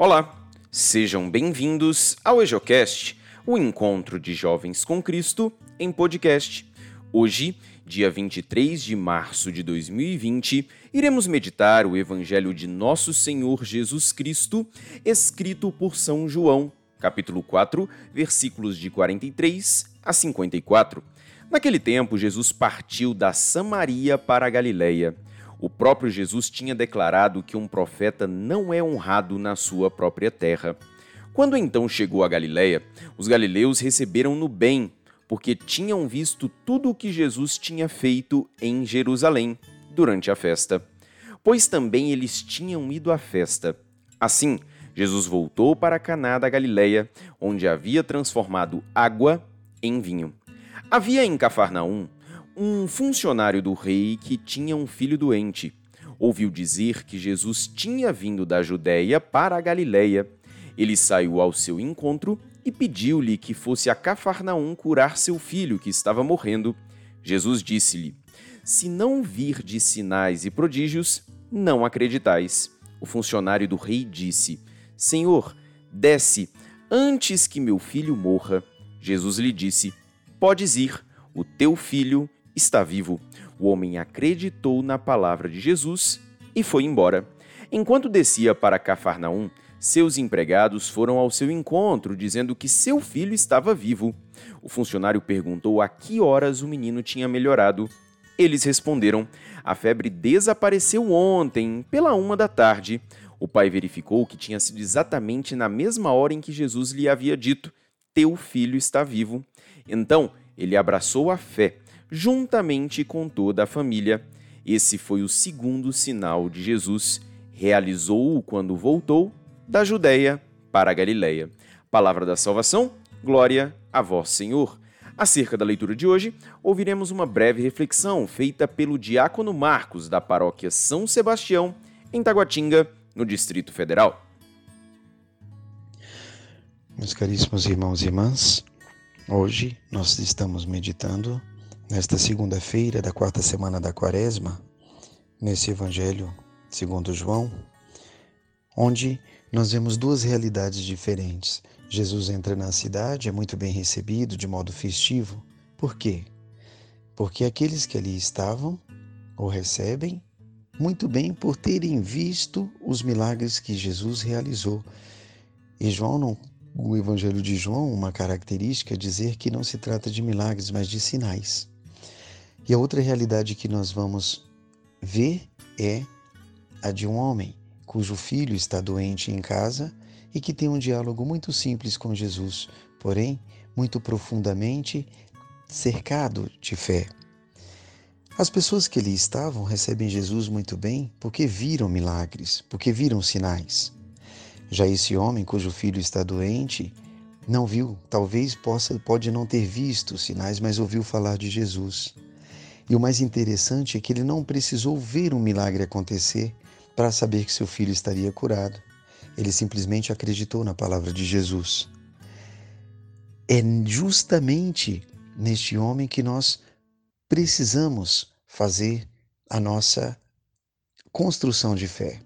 Olá, sejam bem-vindos ao EjoCast, o encontro de jovens com Cristo em podcast. Hoje, dia 23 de março de 2020, iremos meditar o Evangelho de Nosso Senhor Jesus Cristo, escrito por São João, capítulo 4, versículos de 43 a 54. Naquele tempo, Jesus partiu da Samaria para a Galiléia o próprio Jesus tinha declarado que um profeta não é honrado na sua própria terra. Quando então chegou a Galiléia, os galileus receberam-no bem, porque tinham visto tudo o que Jesus tinha feito em Jerusalém durante a festa. Pois também eles tinham ido à festa. Assim, Jesus voltou para Caná da Galiléia, onde havia transformado água em vinho. Havia em Cafarnaum um funcionário do rei que tinha um filho doente. Ouviu dizer que Jesus tinha vindo da Judéia para a Galiléia. Ele saiu ao seu encontro e pediu-lhe que fosse a Cafarnaum curar seu filho que estava morrendo. Jesus disse-lhe: Se não vir de sinais e prodígios, não acreditais. O funcionário do rei disse: Senhor, desce antes que meu filho morra. Jesus lhe disse: Podes ir, o teu filho está vivo. O homem acreditou na palavra de Jesus e foi embora. Enquanto descia para Cafarnaum, seus empregados foram ao seu encontro, dizendo que seu filho estava vivo. O funcionário perguntou a que horas o menino tinha melhorado. Eles responderam: A febre desapareceu ontem, pela uma da tarde. O pai verificou que tinha sido exatamente na mesma hora em que Jesus lhe havia dito: Teu filho está vivo. Então ele abraçou a fé juntamente com toda a família. Esse foi o segundo sinal de Jesus. Realizou-o quando voltou da Judéia para a Galiléia. Palavra da salvação, glória a vós, Senhor. Acerca da leitura de hoje, ouviremos uma breve reflexão feita pelo diácono Marcos, da paróquia São Sebastião, em Taguatinga, no Distrito Federal. Meus caríssimos irmãos e irmãs, hoje nós estamos meditando Nesta segunda-feira da quarta semana da Quaresma, nesse Evangelho segundo João, onde nós vemos duas realidades diferentes. Jesus entra na cidade, é muito bem recebido de modo festivo. Por quê? Porque aqueles que ali estavam o recebem muito bem por terem visto os milagres que Jesus realizou. E João não, o Evangelho de João, uma característica é dizer que não se trata de milagres, mas de sinais. E a outra realidade que nós vamos ver é a de um homem cujo filho está doente em casa e que tem um diálogo muito simples com Jesus, porém muito profundamente cercado de fé. As pessoas que ali estavam recebem Jesus muito bem porque viram milagres, porque viram sinais. Já esse homem cujo filho está doente não viu, talvez possa pode não ter visto sinais, mas ouviu falar de Jesus. E o mais interessante é que ele não precisou ver um milagre acontecer para saber que seu filho estaria curado. Ele simplesmente acreditou na palavra de Jesus. É justamente neste homem que nós precisamos fazer a nossa construção de fé.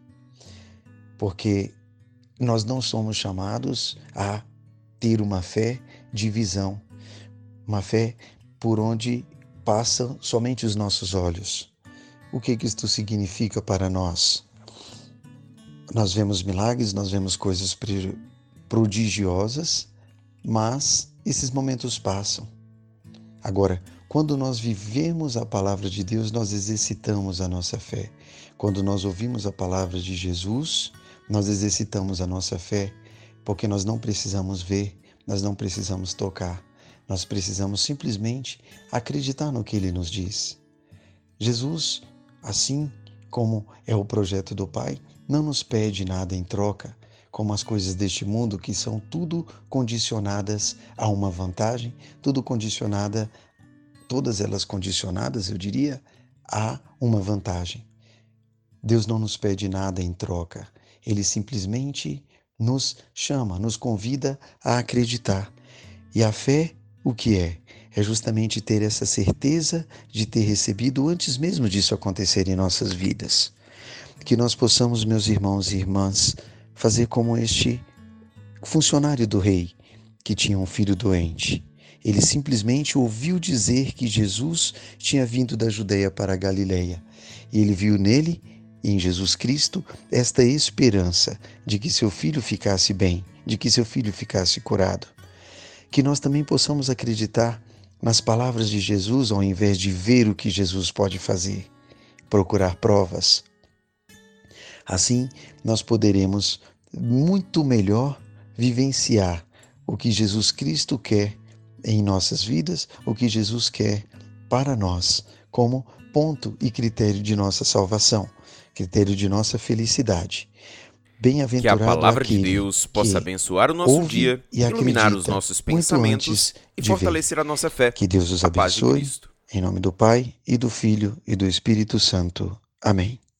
Porque nós não somos chamados a ter uma fé de visão, uma fé por onde passam somente os nossos olhos. O que, que isto significa para nós? Nós vemos milagres, nós vemos coisas prodigiosas, mas esses momentos passam. Agora, quando nós vivemos a palavra de Deus, nós exercitamos a nossa fé. Quando nós ouvimos a palavra de Jesus, nós exercitamos a nossa fé, porque nós não precisamos ver, nós não precisamos tocar, nós precisamos simplesmente acreditar no que ele nos diz. Jesus, assim como é o projeto do Pai, não nos pede nada em troca, como as coisas deste mundo que são tudo condicionadas a uma vantagem, tudo condicionada, todas elas condicionadas, eu diria, a uma vantagem. Deus não nos pede nada em troca, ele simplesmente nos chama, nos convida a acreditar. E a fé o que é? É justamente ter essa certeza de ter recebido antes mesmo disso acontecer em nossas vidas. Que nós possamos, meus irmãos e irmãs, fazer como este funcionário do rei que tinha um filho doente. Ele simplesmente ouviu dizer que Jesus tinha vindo da Judéia para a Galileia. E ele viu nele, em Jesus Cristo, esta esperança de que seu filho ficasse bem, de que seu filho ficasse curado. Que nós também possamos acreditar nas palavras de Jesus ao invés de ver o que Jesus pode fazer, procurar provas. Assim, nós poderemos muito melhor vivenciar o que Jesus Cristo quer em nossas vidas, o que Jesus quer para nós, como ponto e critério de nossa salvação, critério de nossa felicidade. Bem-aventurado que a palavra de Deus possa abençoar o nosso dia, iluminar os nossos pensamentos e fortalecer a nossa fé. Que Deus os abençoe. Em nome do Pai e do Filho e do Espírito Santo. Amém.